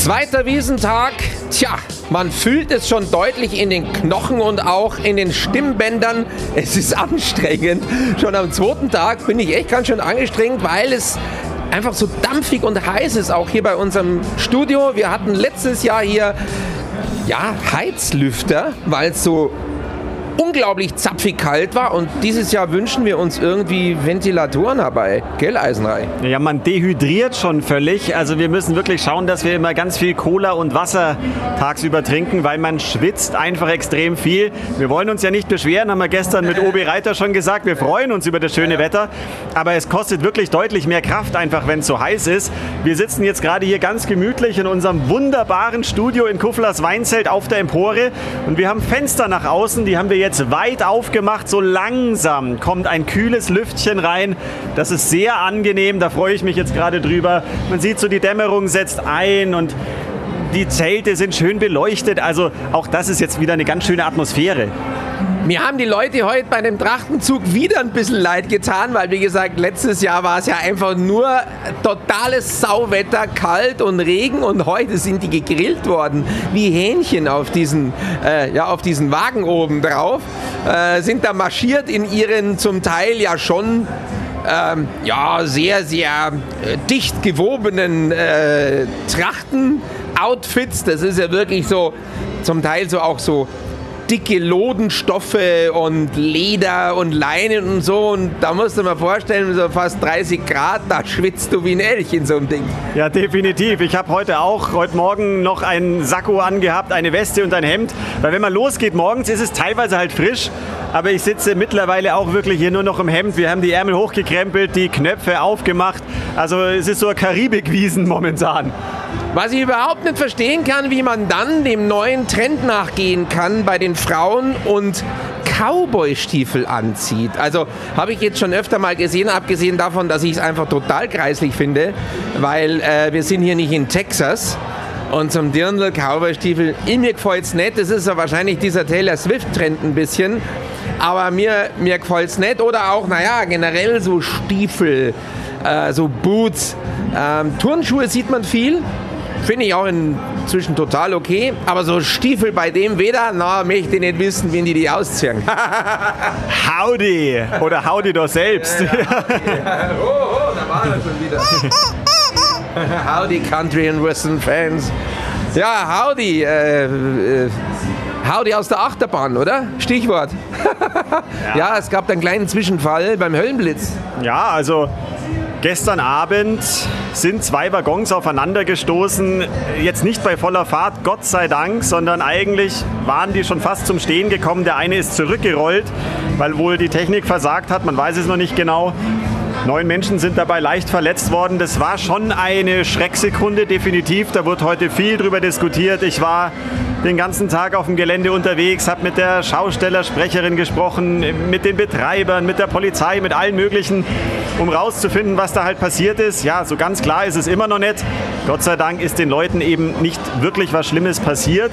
Zweiter Wiesentag. Tja, man fühlt es schon deutlich in den Knochen und auch in den Stimmbändern. Es ist anstrengend. Schon am zweiten Tag bin ich echt ganz schön angestrengt, weil es einfach so dampfig und heiß ist, auch hier bei unserem Studio. Wir hatten letztes Jahr hier ja, Heizlüfter, weil es so unglaublich zapfig kalt war und dieses Jahr wünschen wir uns irgendwie Ventilatoren dabei. Gell, Eisenrei? Ja, man dehydriert schon völlig. Also wir müssen wirklich schauen, dass wir immer ganz viel Cola und Wasser tagsüber trinken, weil man schwitzt einfach extrem viel. Wir wollen uns ja nicht beschweren, haben wir gestern mit Obi Reiter schon gesagt. Wir freuen uns über das schöne Wetter, aber es kostet wirklich deutlich mehr Kraft einfach, wenn es so heiß ist. Wir sitzen jetzt gerade hier ganz gemütlich in unserem wunderbaren Studio in Kufflers Weinzelt auf der Empore und wir haben Fenster nach außen, die haben wir jetzt weit aufgemacht. So langsam kommt ein kühles Lüftchen rein. Das ist sehr angenehm. Da freue ich mich jetzt gerade drüber. Man sieht so, die Dämmerung setzt ein und die Zelte sind schön beleuchtet. Also auch das ist jetzt wieder eine ganz schöne Atmosphäre. Mir haben die Leute heute bei dem Trachtenzug wieder ein bisschen leid getan, weil wie gesagt, letztes Jahr war es ja einfach nur totales Sauwetter, kalt und Regen und heute sind die gegrillt worden wie Hähnchen auf diesen, äh, ja, auf diesen Wagen oben drauf, äh, sind da marschiert in ihren zum Teil ja schon ähm, ja, sehr, sehr äh, dicht gewobenen äh, Trachten-Outfits. Das ist ja wirklich so, zum Teil so auch so dicke Lodenstoffe und Leder und Leinen und so. Und da musst du mal vorstellen, so fast 30 Grad, da schwitzt du wie ein Elch in so einem Ding. Ja, definitiv. Ich habe heute auch, heute Morgen noch einen Sakko angehabt, eine Weste und ein Hemd. Weil wenn man losgeht morgens, ist es teilweise halt frisch. Aber ich sitze mittlerweile auch wirklich hier nur noch im Hemd. Wir haben die Ärmel hochgekrempelt, die Knöpfe aufgemacht. Also es ist so ein Karibikwiesen momentan. Was ich überhaupt nicht verstehen kann, wie man dann dem neuen Trend nachgehen kann bei den Frauen und Cowboy-Stiefel anzieht. Also habe ich jetzt schon öfter mal gesehen, abgesehen davon, dass ich es einfach total kreislich finde, weil äh, wir sind hier nicht in Texas. Und zum Dirndl Cowboy-Stiefel, mir gefällt es nicht. Das ist ja wahrscheinlich dieser Taylor Swift-Trend ein bisschen. Aber mir, mir gefällt es nicht. Oder auch, naja, generell so Stiefel, äh, so Boots. Ähm, Turnschuhe sieht man viel. Finde ich auch inzwischen total okay. Aber so Stiefel bei dem weder, na, möchte ich nicht wissen, wie die die ausziehen. Howdy! Oder Howdy doch selbst. Ja, ja. Oh, oh, da war er schon wieder. howdy, Country and Western Fans. Ja, howdy. Äh, äh, howdy aus der Achterbahn, oder? Stichwort. ja. ja, es gab einen kleinen Zwischenfall beim Höllenblitz. Ja, also Gestern Abend sind zwei Waggons aufeinander gestoßen. Jetzt nicht bei voller Fahrt, Gott sei Dank, sondern eigentlich waren die schon fast zum Stehen gekommen. Der eine ist zurückgerollt, weil wohl die Technik versagt hat. Man weiß es noch nicht genau. Neun Menschen sind dabei leicht verletzt worden. Das war schon eine Schrecksekunde, definitiv. Da wurde heute viel drüber diskutiert. Ich war den ganzen Tag auf dem Gelände unterwegs, habe mit der Schaustellersprecherin gesprochen, mit den Betreibern, mit der Polizei, mit allen möglichen, um rauszufinden, was da halt passiert ist. Ja, so ganz klar ist es immer noch nicht. Gott sei Dank ist den Leuten eben nicht wirklich was Schlimmes passiert.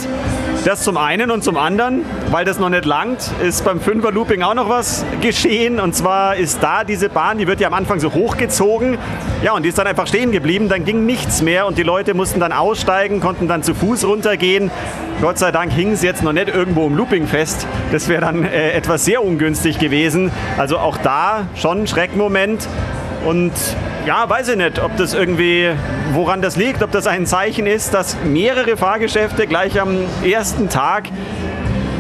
Das zum einen und zum anderen, weil das noch nicht langt, ist beim Fünfer-Looping auch noch was geschehen. Und zwar ist da diese Bahn, die wird ja am Anfang so hochgezogen. Ja, und die ist dann einfach stehen geblieben. Dann ging nichts mehr und die Leute mussten dann aussteigen, konnten dann zu Fuß runtergehen. Gott sei Dank hing es jetzt noch nicht irgendwo im Looping fest. Das wäre dann äh, etwas sehr ungünstig gewesen. Also auch da schon ein Schreckmoment. Und ja, weiß ich nicht, ob das irgendwie, woran das liegt, ob das ein Zeichen ist, dass mehrere Fahrgeschäfte gleich am ersten Tag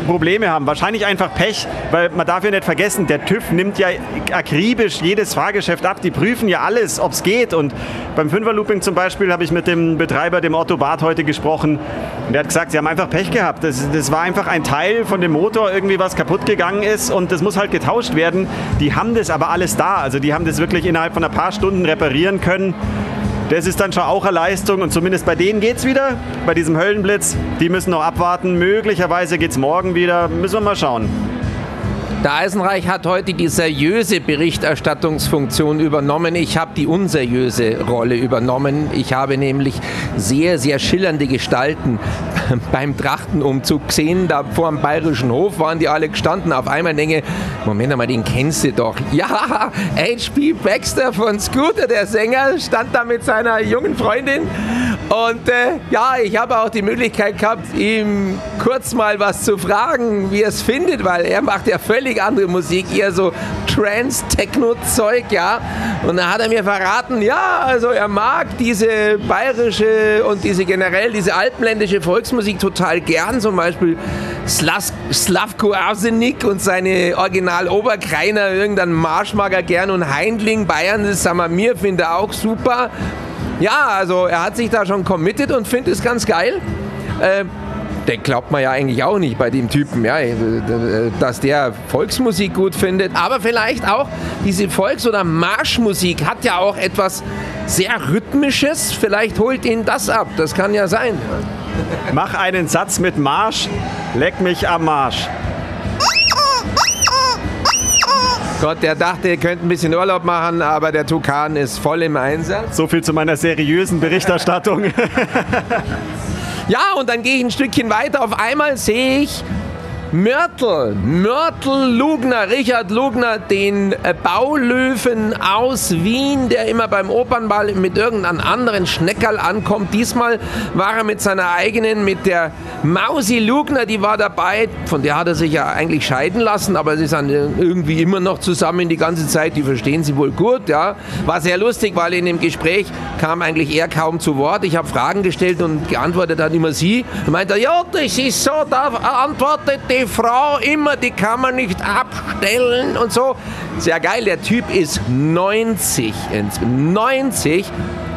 Probleme haben. Wahrscheinlich einfach Pech, weil man darf ja nicht vergessen, der TÜV nimmt ja akribisch jedes Fahrgeschäft ab. Die prüfen ja alles, ob es geht. Und beim Fünferlooping zum Beispiel habe ich mit dem Betreiber, dem Otto Barth, heute gesprochen. Und der hat gesagt, sie haben einfach Pech gehabt. Das, das war einfach ein Teil von dem Motor, irgendwie was kaputt gegangen ist und das muss halt getauscht werden. Die haben das aber alles da. Also die haben das wirklich innerhalb von ein paar Stunden reparieren können. Das ist dann schon auch eine Leistung und zumindest bei denen geht es wieder, bei diesem Höllenblitz. Die müssen noch abwarten. Möglicherweise geht es morgen wieder. Müssen wir mal schauen. Der Eisenreich hat heute die seriöse Berichterstattungsfunktion übernommen. Ich habe die unseriöse Rolle übernommen. Ich habe nämlich sehr, sehr schillernde Gestalten beim Trachtenumzug gesehen. Da vor dem Bayerischen Hof waren die alle gestanden. Auf einmal denke Moment mal, den kennst du doch. Ja, H.P. Baxter von Scooter, der Sänger, stand da mit seiner jungen Freundin. Und äh, ja, ich habe auch die Möglichkeit gehabt, ihm kurz mal was zu fragen, wie er es findet, weil er macht ja völlig völlig andere Musik, eher so Trance-Techno-Zeug, ja. Und da hat er mir verraten, ja, also er mag diese bayerische und diese generell, diese alpenländische Volksmusik total gern, zum Beispiel Slas Slavko Arsenik und seine Original Oberkreiner, irgendein Marsch mag er gern und Heindling, Bayern, das sagen wir mir, finde er auch super. Ja, also er hat sich da schon committed und findet es ganz geil. Äh, den glaubt man ja eigentlich auch nicht bei dem Typen, ja, dass der Volksmusik gut findet. Aber vielleicht auch diese Volks- oder Marschmusik hat ja auch etwas sehr Rhythmisches. Vielleicht holt ihn das ab. Das kann ja sein. Mach einen Satz mit Marsch. Leck mich am Marsch. Gott, der dachte, er könnte ein bisschen Urlaub machen, aber der Tukan ist voll im Einsatz. So viel zu meiner seriösen Berichterstattung. Ja, und dann gehe ich ein Stückchen weiter. Auf einmal sehe ich Mörtel, Mörtel Lugner, Richard Lugner, den äh, Baulöwen aus Wien, der immer beim Opernball mit irgendeinem anderen Schneckerl ankommt. Diesmal war er mit seiner eigenen, mit der Mausi Lugner, die war dabei. Von der hat er sich ja eigentlich scheiden lassen, aber sie sind irgendwie immer noch zusammen die ganze Zeit. Die verstehen sie wohl gut, ja. War sehr lustig, weil in dem Gespräch kam eigentlich er kaum zu Wort. Ich habe Fragen gestellt und geantwortet hat immer sie. Da meinte er, ja, das ist so, da antwortet die Frau immer, die kann man nicht abstellen und so. Sehr geil, der Typ ist 90. 90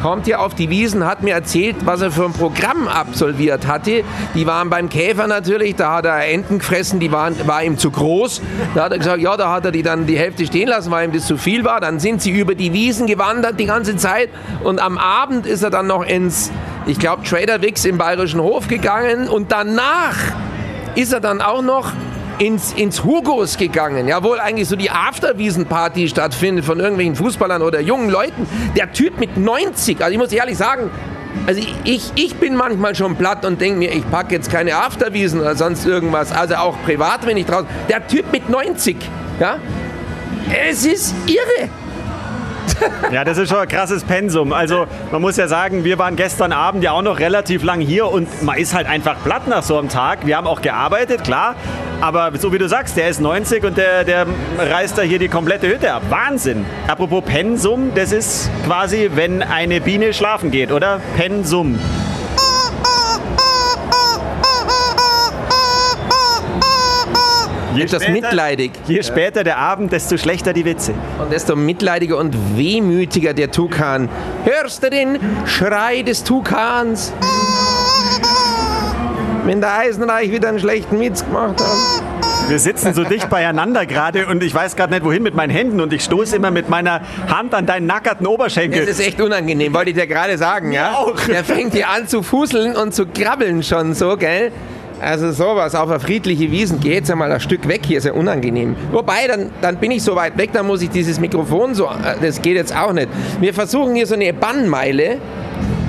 kommt hier auf die Wiesen, hat mir erzählt, was er für ein Programm absolviert hatte. Die waren beim Käfer natürlich, da hat er Enten gefressen, die waren, war ihm zu groß. Da hat er gesagt, ja, da hat er die dann die Hälfte stehen lassen, weil ihm das zu viel war. Dann sind sie über die Wiesen gewandert die ganze Zeit und am Abend ist er dann noch ins, ich glaube, Trader Wix im Bayerischen Hof gegangen und danach ist er dann auch noch ins, ins Hugos gegangen, ja, wohl eigentlich so die Afterwiesen-Party stattfindet von irgendwelchen Fußballern oder jungen Leuten. Der Typ mit 90, also ich muss ehrlich sagen, also ich, ich bin manchmal schon platt und denke mir, ich packe jetzt keine Afterwiesen oder sonst irgendwas, also auch privat, wenn ich draußen. Der Typ mit 90, ja, es ist irre. Ja, das ist schon ein krasses Pensum. Also man muss ja sagen, wir waren gestern Abend ja auch noch relativ lang hier und man ist halt einfach platt nach so einem Tag. Wir haben auch gearbeitet, klar. Aber so wie du sagst, der ist 90 und der, der reißt da hier die komplette Hütte ab. Wahnsinn. Apropos Pensum, das ist quasi, wenn eine Biene schlafen geht, oder? Pensum. Je das mitleidig. Je später der Abend, desto schlechter die Witze. Und desto mitleidiger und wehmütiger der Tukan. Hörst du den Schrei des Tukans? Wenn der Eisenreich wieder einen schlechten Witz gemacht hat. Wir sitzen so dicht beieinander gerade und ich weiß gerade nicht wohin mit meinen Händen und ich stoße immer mit meiner Hand an deinen nackerten Oberschenkel. Das ist echt unangenehm, wollte ich dir gerade sagen, ja? Auch. Der fängt hier an zu fuseln und zu krabbeln schon so, gell? Also sowas, auf eine friedliche Wiesen, geht ja mal ein Stück weg hier, ist ja unangenehm. Wobei, dann, dann bin ich so weit weg, dann muss ich dieses Mikrofon so, äh, das geht jetzt auch nicht. Wir versuchen hier so eine Bannmeile.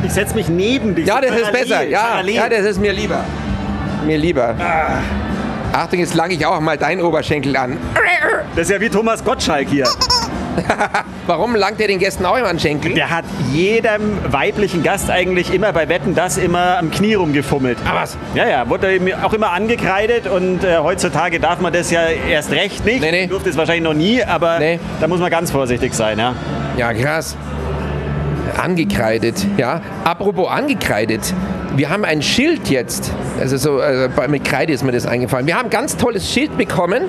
Ich setze mich neben dich. Ja, das ist besser, ja, ja, das ist mir lieber. Mir lieber. Ah. Achtung, jetzt lange ich auch mal deinen Oberschenkel an. Das ist ja wie Thomas Gottschalk hier. Warum langt er den Gästen auch immer an Schenkel? Der hat jedem weiblichen Gast eigentlich immer bei Wetten das immer am Knie rumgefummelt. Ah was? Ja, ja, wurde auch immer angekreidet und äh, heutzutage darf man das ja erst recht nicht. Nee, nee. Durfte es wahrscheinlich noch nie, aber nee. da muss man ganz vorsichtig sein, ja. Ja, krass. Angekreidet, ja. Apropos angekreidet. Wir haben ein Schild jetzt, also so äh, mit Kreide ist mir das eingefallen. Wir haben ein ganz tolles Schild bekommen,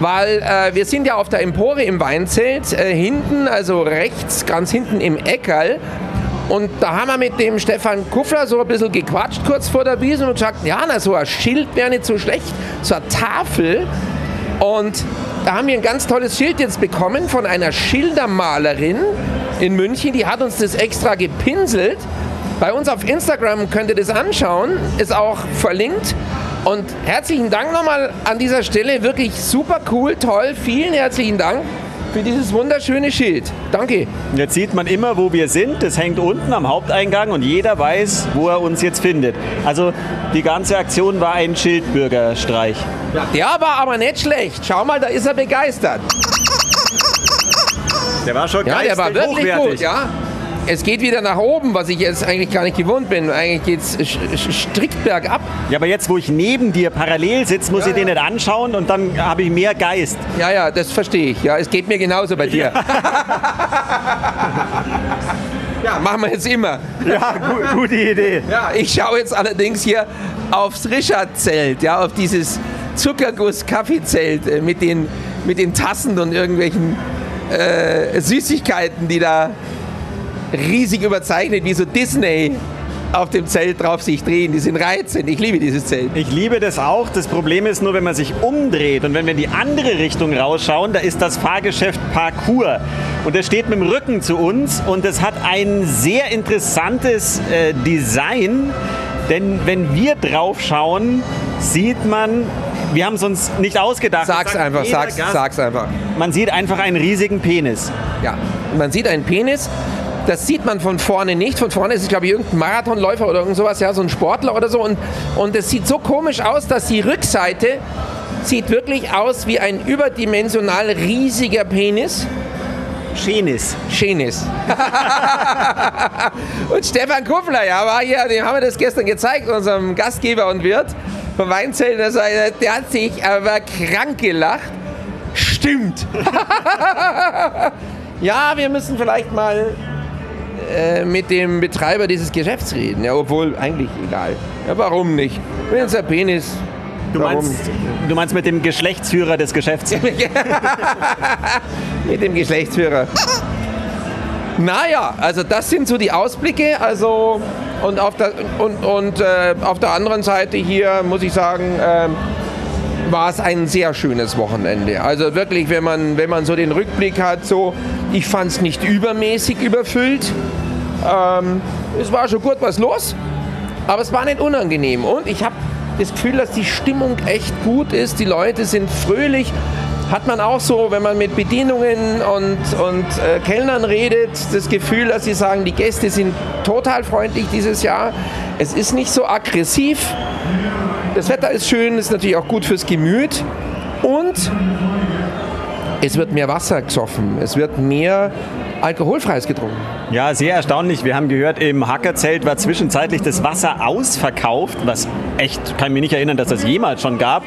weil äh, wir sind ja auf der Empore im Weinzelt, äh, hinten, also rechts, ganz hinten im Eckerl. Und da haben wir mit dem Stefan Kuffler so ein bisschen gequatscht kurz vor der Wiese und gesagt, ja, na, so ein Schild wäre nicht so schlecht, so eine Tafel. Und da haben wir ein ganz tolles Schild jetzt bekommen von einer Schildermalerin in München. Die hat uns das extra gepinselt. Bei uns auf Instagram könnt ihr das anschauen, ist auch verlinkt. Und herzlichen Dank nochmal an dieser Stelle, wirklich super cool, toll, vielen herzlichen Dank für dieses wunderschöne Schild. Danke. Jetzt sieht man immer, wo wir sind. Das hängt unten am Haupteingang und jeder weiß, wo er uns jetzt findet. Also die ganze Aktion war ein Schildbürgerstreich. Der war aber nicht schlecht. Schau mal, da ist er begeistert. Der war schon Ja, der war geistig wirklich hochwertig. gut, ja. Es geht wieder nach oben, was ich jetzt eigentlich gar nicht gewohnt bin. Eigentlich geht es strikt bergab. Ja, aber jetzt, wo ich neben dir parallel sitze, muss Ja, ich den ja. nicht anschauen und dann habe ich mehr Geist. Ja, ja, das verstehe ich. Ja, es geht mir genauso bei dir. ja, machen wir jetzt immer. Ja, gu gute Idee. Ja, ich schaue jetzt allerdings hier aufs Richard-Zelt, ja, auf dieses Zuckerguss-Kaffeezelt äh, mit den, mit den Tassen und irgendwelchen äh, Süßigkeiten, die da riesig überzeichnet, wie so Disney auf dem Zelt drauf sich drehen. Die sind reizend. Ich liebe dieses Zelt. Ich liebe das auch. Das Problem ist nur, wenn man sich umdreht und wenn wir in die andere Richtung rausschauen, da ist das Fahrgeschäft Parcours. Und das steht mit dem Rücken zu uns und es hat ein sehr interessantes äh, Design. Denn wenn wir drauf schauen, sieht man, wir haben es uns nicht ausgedacht. Sag's Das einfach, sag's, Gast. sag's einfach. Man sieht einfach einen riesigen Penis. Ja, man sieht einen Penis. Das sieht man von vorne nicht. Von vorne ist es, glaube ich, irgendein Marathonläufer oder irgend sowas, ja, so ein Sportler oder so. Und, und es sieht so komisch aus, dass die Rückseite sieht wirklich aus wie ein überdimensional riesiger Penis. Schenis. Schenis. und Stefan Kuffler, ja, war hier, dem haben wir das gestern gezeigt, unserem Gastgeber und Wirt vom Weinzelt. Der, hat sich aber krank gelacht. Stimmt. ja, wir müssen vielleicht mal äh, mit dem Betreiber dieses Geschäfts reden. Ja, obwohl eigentlich egal. Ja, warum nicht? Wenn es der Penis. Du meinst, du meinst mit dem Geschlechtsführer des Geschäfts. mit dem Geschlechtsführer. Naja, also das sind so die Ausblicke. Also und auf der, und, und, äh, auf der anderen Seite hier muss ich sagen, ähm, war es ein sehr schönes Wochenende. Also wirklich, wenn man, wenn man so den Rückblick hat, so, ich fand es nicht übermäßig überfüllt. Ähm, es war schon gut was los, aber es war nicht unangenehm. Und ich habe das Gefühl, dass die Stimmung echt gut ist. Die Leute sind fröhlich. Hat man auch so, wenn man mit Bedienungen und, und äh, Kellnern redet, das Gefühl, dass sie sagen, die Gäste sind total freundlich dieses Jahr. Es ist nicht so aggressiv. Das Wetter ist schön, ist natürlich auch gut fürs Gemüt. Und es wird mehr Wasser gesoffen. Es wird mehr alkoholfreies getrunken. Ja, sehr erstaunlich. Wir haben gehört, im Hackerzelt war zwischenzeitlich das Wasser ausverkauft, was echt, kann ich mich nicht erinnern, dass das jemals schon gab.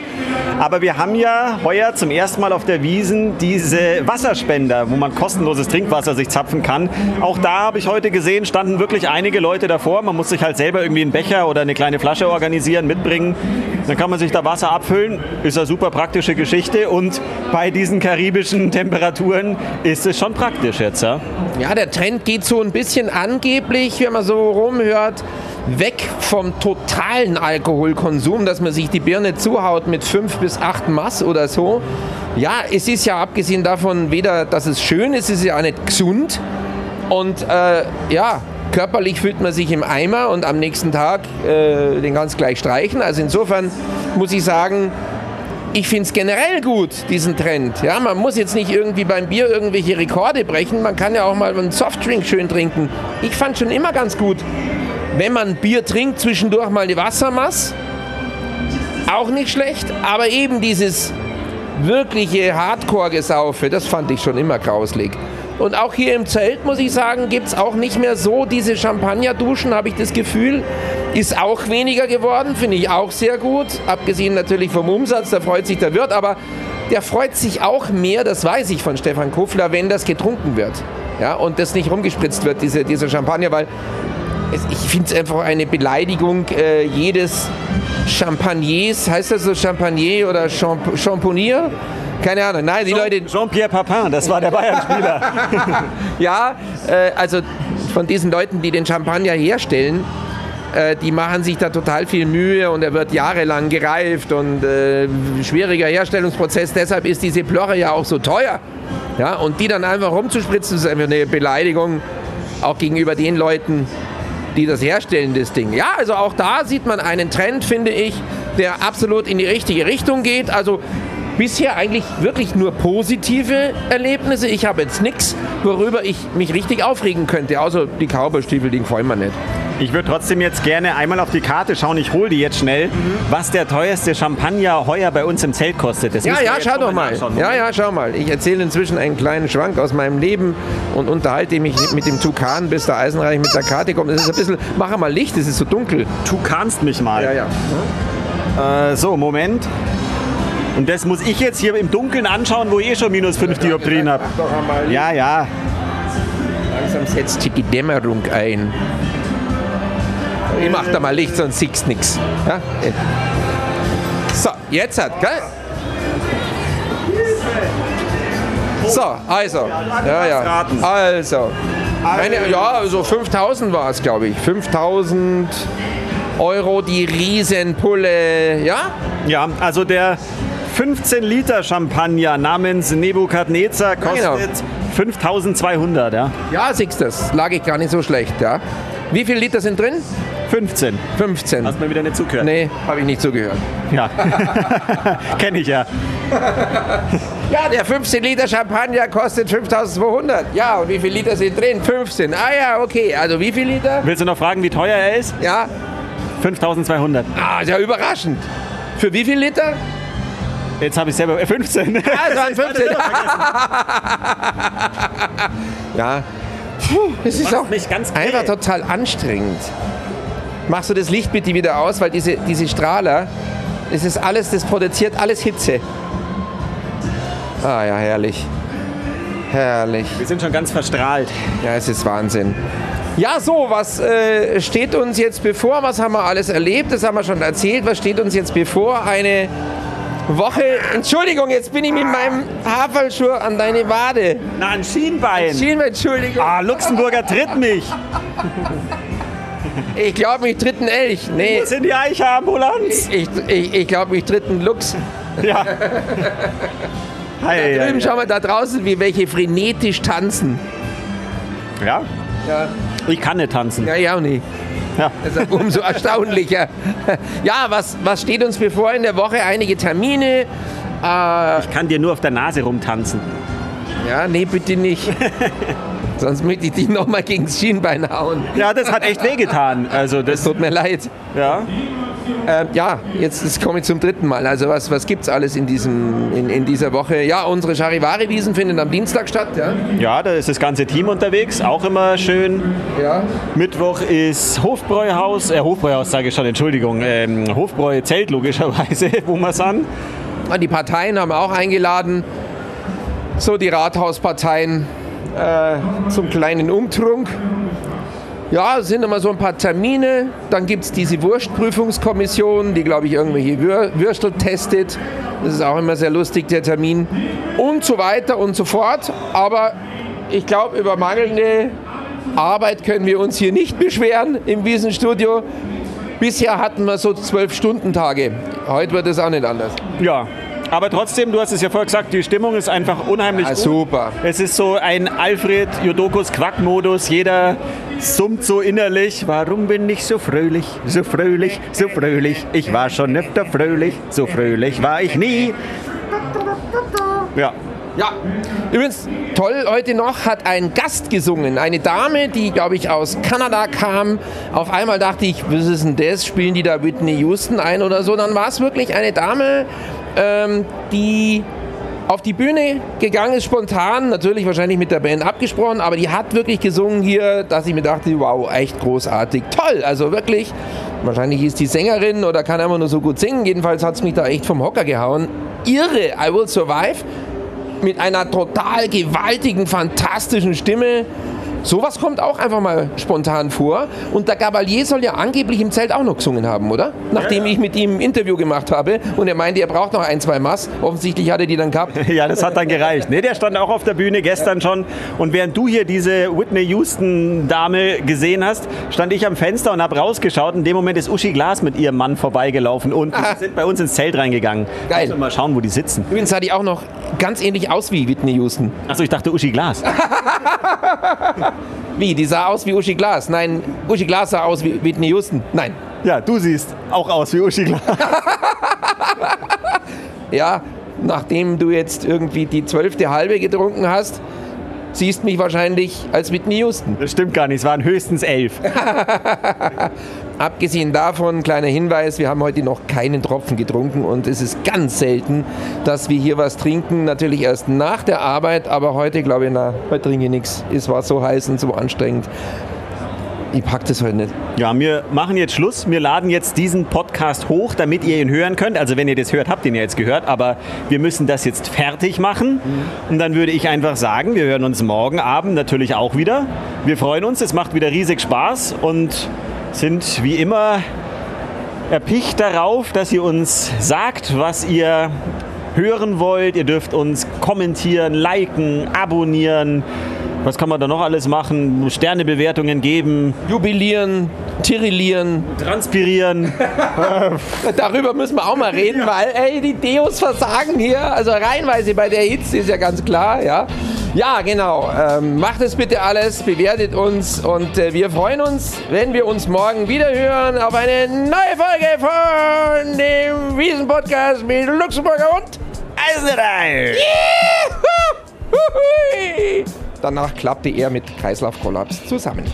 Aber wir haben ja heuer zum ersten Mal auf der Wiesen diese Wasserspender, wo man kostenloses Trinkwasser sich zapfen kann. Auch da habe ich heute gesehen, standen wirklich einige Leute davor. Man muss sich halt selber irgendwie einen Becher oder eine kleine Flasche organisieren, mitbringen. Dann kann man sich da Wasser abfüllen. Ist eine super praktische Geschichte. Und bei diesen karibischen Temperaturen ist es schon praktisch jetzt. Ja? Ja, der Trend geht so ein bisschen angeblich, wenn man so rumhört, weg vom totalen Alkoholkonsum, dass man sich die Birne zuhaut mit fünf bis acht Mass oder so. Ja, es ist ja abgesehen davon weder, dass es schön ist, es ist ja auch nicht gesund. Und äh, ja, körperlich fühlt man sich im Eimer und am nächsten Tag äh, den ganz gleich streichen. Also insofern muss ich sagen, ich finde es generell gut, diesen Trend. Ja, man muss jetzt nicht irgendwie beim Bier irgendwelche Rekorde brechen. Man kann ja auch mal einen Softdrink schön trinken. Ich fand schon immer ganz gut, wenn man Bier trinkt, zwischendurch mal eine Wassermass. Auch nicht schlecht, aber eben dieses wirkliche Hardcore-Gesaufe, das fand ich schon immer grauslig. Und auch hier im Zelt, muss ich sagen, gibt es auch nicht mehr so diese Champagner-Duschen, habe ich das Gefühl. Ist auch weniger geworden, finde ich auch sehr gut. Abgesehen natürlich vom Umsatz, da freut sich der Wirt, aber der freut sich auch mehr, das weiß ich von Stefan Kofler, wenn das getrunken wird. Ja, und das nicht rumgespritzt wird, diese, dieser Champagner, weil es, ich finde es einfach eine Beleidigung äh, jedes Champagniers, heißt das so Champagner oder Champ Champonier? Keine Ahnung, nein, die Leute, Jean-Pierre Papin, das war der Bayern-Spieler. ja, äh, also von diesen Leuten, die den Champagner herstellen, äh, die machen sich da total viel Mühe und er wird jahrelang gereift und äh, schwieriger Herstellungsprozess. Deshalb ist diese Plörre ja auch so teuer. Ja, und die dann einfach rumzuspritzen, ist einfach eine Beleidigung, auch gegenüber den Leuten, die das herstellen, das Ding. Ja, also auch da sieht man einen Trend, finde ich, der absolut in die richtige Richtung geht. Also bisher eigentlich wirklich nur positive Erlebnisse. Ich habe jetzt nichts, worüber ich mich richtig aufregen könnte, außer die Cowboystiefel, die gefallen mir nicht. Ich würde trotzdem jetzt gerne einmal auf die Karte schauen, ich hole die jetzt schnell, was der teuerste Champagner heuer bei uns im Zelt kostet. Das Ja, ja, schau doch mal. Ja, ja, schau mal. Ich erzähle inzwischen einen kleinen Schwank aus meinem Leben und unterhalte mich mit dem Tukan, bis der Eisenreich mit der Karte kommt. Es ist ein bisschen, mach mal Licht, es ist so dunkel. Du kannst mich mal. ja. Äh, so, Moment. Und das muss ich jetzt hier im Dunkeln anschauen, wo ich eh schon minus 5 Dioptrien habe. Ja, ja. Langsam setzt sich die Dämmerung ein. Ich mach da mal Licht, sonst siehst nix. Ja? So, jetzt hat, gell? So, also. Ja, ja. raten. Also. Meine, ja, also 5000 war es, glaube ich. 5000 Euro die Riesenpulle. Ja? Ja, also der 15 Liter Champagner namens Nebukadnezar kostet genau. 5200, ja. Ja, siehst das. Lag ich gar nicht so schlecht, ja. Wie viele Liter sind drin? 15. 15. Hast du mir wieder nicht zugehört? Nee, habe ich nicht zugehört. Ja. Kenne ich ja. Ja, der 15 Liter Champagner kostet 5200. Ja, und wie viele Liter sind drin? 15. Ah ja, okay. Also wie viele Liter? Willst du noch fragen, wie teuer er ist? Ja. 5200. Ah, ist ja überraschend. Für wie viel Liter? Jetzt habe ich selber. äh, 15. Ah, es waren 15. ja. Puh, es ist auch mich ganz einfach zäh. total anstrengend. Machst du das Licht bitte wieder aus, weil diese, diese Strahler, das ist alles, das produziert alles Hitze. Ah ja, herrlich. Herrlich. Wir sind schon ganz verstrahlt. Ja, es ist Wahnsinn. Ja, so, was äh, steht uns jetzt bevor? Was haben wir alles erlebt? Das haben wir schon erzählt. Was steht uns jetzt bevor? Eine Woche. Entschuldigung, jetzt bin ich mit meinem Haferlschuh an deine Wade. Na, ein Schienbein. Schienbein, Entschuldigung. Ah, Luxemburger tritt mich. Ich glaube, mich tritt ein Elch. Nee, Wo sind die Eicherambulanz? ich, ich, ich glaube, mich tritt ein Luchs. Ja. Hey, Drüben schauen wir da draußen, wie welche frenetisch tanzen. Ja? Ja, Ich kann nicht tanzen. ja, ja auch nicht. Ja. Deshalb umso erstaunlicher. Ja, was, was steht uns bevor in der Woche? Einige Termine. Äh, Ich kann dir nur auf der Nase rumtanzen. Ja, nee, bitte nicht. Sonst möchte ich dich nochmal gegen das Schienbein hauen. Ja, das hat echt wehgetan. Also das, Tut mir leid. ja. Ähm, ja, jetzt, jetzt komme ich zum dritten Mal. Also was, was gibt es alles in, diesem, in, in dieser Woche? Ja, unsere Charivari-Wiesen finden am Dienstag statt. Ja? ja, da ist das ganze Team unterwegs, auch immer schön. ja. Mittwoch ist Hofbräuhaus, äh, Hofbräuhaus sage ich schon, Entschuldigung, ähm, Hofbräuzelt logischerweise, wo wir sind. Die Parteien haben wir auch eingeladen. So, die Rathausparteien äh, zum kleinen Umtrunk. Ja, es sind immer so ein paar Termine. Dann gibt es diese Wurstprüfungskommission, die, glaube ich, irgendwelche Wür Würstel testet. Das ist auch immer sehr lustig, der Termin. Und so weiter und so fort. Aber ich glaube, über mangelnde Arbeit können wir uns hier nicht beschweren im Wiesenstudio. Bisher hatten wir so zwölf Stunden Tage. Heute wird es auch nicht anders. Ja, aber trotzdem, du hast es ja vorher gesagt, die Stimmung ist einfach unheimlich Ah, gut. super. Es ist so ein Alfred Jodokus Quack-Modus. Jeder summt so innerlich. Warum bin ich so fröhlich, so fröhlich, so fröhlich? Ich war schon öfter fröhlich, so fröhlich war ich nie. Ja, Ja, übrigens toll, heute noch hat ein Gast gesungen. Eine Dame, die, glaube ich, aus Kanada kam. Auf einmal dachte ich, was ist denn das? Spielen die da Whitney Houston ein oder so? Dann war es wirklich eine Dame, ähm, die auf die Bühne gegangen ist, spontan, natürlich wahrscheinlich mit der Band abgesprochen, aber die hat wirklich gesungen hier, dass ich mir dachte, wow, echt großartig, toll, also wirklich, wahrscheinlich ist die Sängerin oder kann einfach nur so gut singen, jedenfalls hat es mich da echt vom Hocker gehauen. Irre, I Will Survive, mit einer total gewaltigen, fantastischen Stimme. Sowas kommt auch einfach mal spontan vor. Und der Gavalier soll ja angeblich im Zelt auch noch gesungen haben, oder? Nachdem ich mit ihm ein Interview gemacht habe und er meinte, er braucht noch ein, zwei Mass. Offensichtlich hat er die dann gehabt. Ja, das hat dann gereicht. Nee, der stand auch auf der Bühne gestern schon. Und während du hier diese Whitney Houston-Dame gesehen hast, stand ich am Fenster und habe rausgeschaut. In dem Moment ist Uschi Glas mit ihrem Mann vorbeigelaufen und die sind bei uns ins Zelt reingegangen. Geil. Müssen wir Mal schauen, wo die sitzen. Übrigens sah die auch noch ganz ähnlich aus wie Whitney Houston. Achso, ich dachte Uschi Glas. Wie? Die sah aus wie Uschi Glas. Nein, Uschi Glas sah aus wie Whitney Houston. Nein. Ja, du siehst auch aus wie Uschi Glas. Ja, nachdem du jetzt irgendwie die zwölfte halbe getrunken hast, siehst mich wahrscheinlich als Whitney Houston. Das stimmt gar nicht, es waren höchstens elf. Abgesehen davon, kleiner Hinweis, wir haben heute noch keinen Tropfen getrunken und es ist ganz selten, dass wir hier was trinken. Natürlich erst nach der Arbeit, aber heute glaube ich, na, heute trinke ich nichts. Es war so heiß und so anstrengend. Ich pack das heute nicht. Ja, wir machen jetzt Schluss. Wir laden jetzt diesen Podcast hoch, damit ihr ihn hören könnt. Also wenn ihr das hört, habt ihr ihn ja jetzt gehört. Aber wir müssen das jetzt fertig machen. Und dann würde ich einfach sagen, wir hören uns morgen Abend natürlich auch wieder. Wir freuen uns, es macht wieder riesig Spaß und sind wie immer erpicht darauf, dass ihr uns sagt, was ihr hören wollt. Ihr dürft uns kommentieren, liken, abonnieren. Was kann man da noch alles machen? Sternebewertungen geben, Jubilieren, tirillieren, transpirieren. darüber müssen wir auch mal reden, weil ey, die Deos versagen hier. Also reihenweise bei der Hitze ist ja ganz klar, ja. Ja, genau. Ähm, macht es bitte alles, bewertet uns und äh, wir freuen uns, wenn wir uns morgen wieder hören auf eine neue Folge von dem Wiesen-Podcast mit Luxemburger und Eisenreich! Juhu! Danach klappte er mit Kreislaufkollaps zusammen.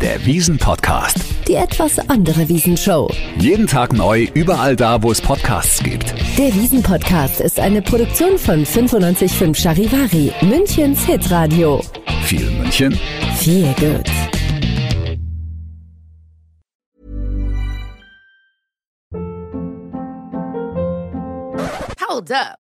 Der Wiesen-Podcast. Die etwas andere Wiesenshow. Jeden Tag neu, überall da, wo es Podcasts gibt. Der Wiesen-Podcast ist eine Produktion von 955 Charivari, Münchens Hitradio. Viel München, Viel gut. Hold up.